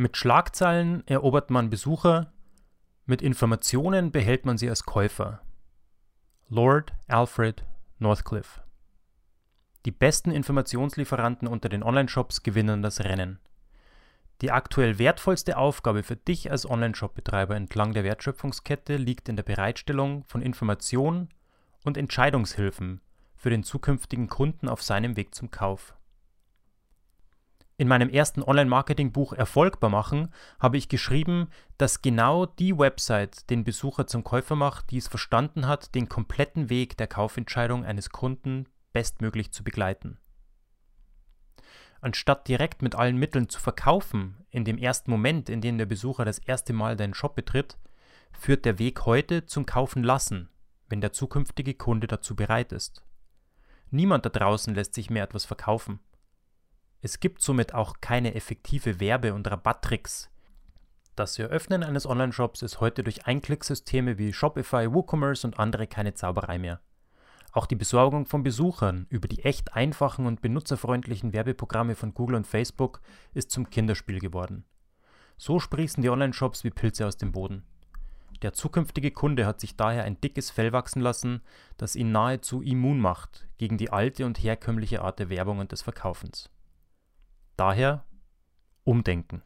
Mit Schlagzeilen erobert man Besucher, mit Informationen behält man sie als Käufer. Lord Alfred Northcliffe Die besten Informationslieferanten unter den Online-Shops gewinnen das Rennen. Die aktuell wertvollste Aufgabe für dich als Online-Shop-Betreiber entlang der Wertschöpfungskette liegt in der Bereitstellung von Informationen und Entscheidungshilfen für den zukünftigen Kunden auf seinem Weg zum Kauf. In meinem ersten Online-Marketing-Buch Erfolgbar machen habe ich geschrieben, dass genau die Website den Besucher zum Käufer macht, die es verstanden hat, den kompletten Weg der Kaufentscheidung eines Kunden bestmöglich zu begleiten. Anstatt direkt mit allen Mitteln zu verkaufen, in dem ersten Moment, in dem der Besucher das erste Mal deinen Shop betritt, führt der Weg heute zum Kaufen lassen, wenn der zukünftige Kunde dazu bereit ist. Niemand da draußen lässt sich mehr etwas verkaufen. Es gibt somit auch keine effektive Werbe- und Rabatttricks. Das Eröffnen eines Online-Shops ist heute durch Einklicksysteme wie Shopify, WooCommerce und andere keine Zauberei mehr. Auch die Besorgung von Besuchern über die echt einfachen und benutzerfreundlichen Werbeprogramme von Google und Facebook ist zum Kinderspiel geworden. So sprießen die Online-Shops wie Pilze aus dem Boden. Der zukünftige Kunde hat sich daher ein dickes Fell wachsen lassen, das ihn nahezu immun macht gegen die alte und herkömmliche Art der Werbung und des Verkaufens. Daher umdenken.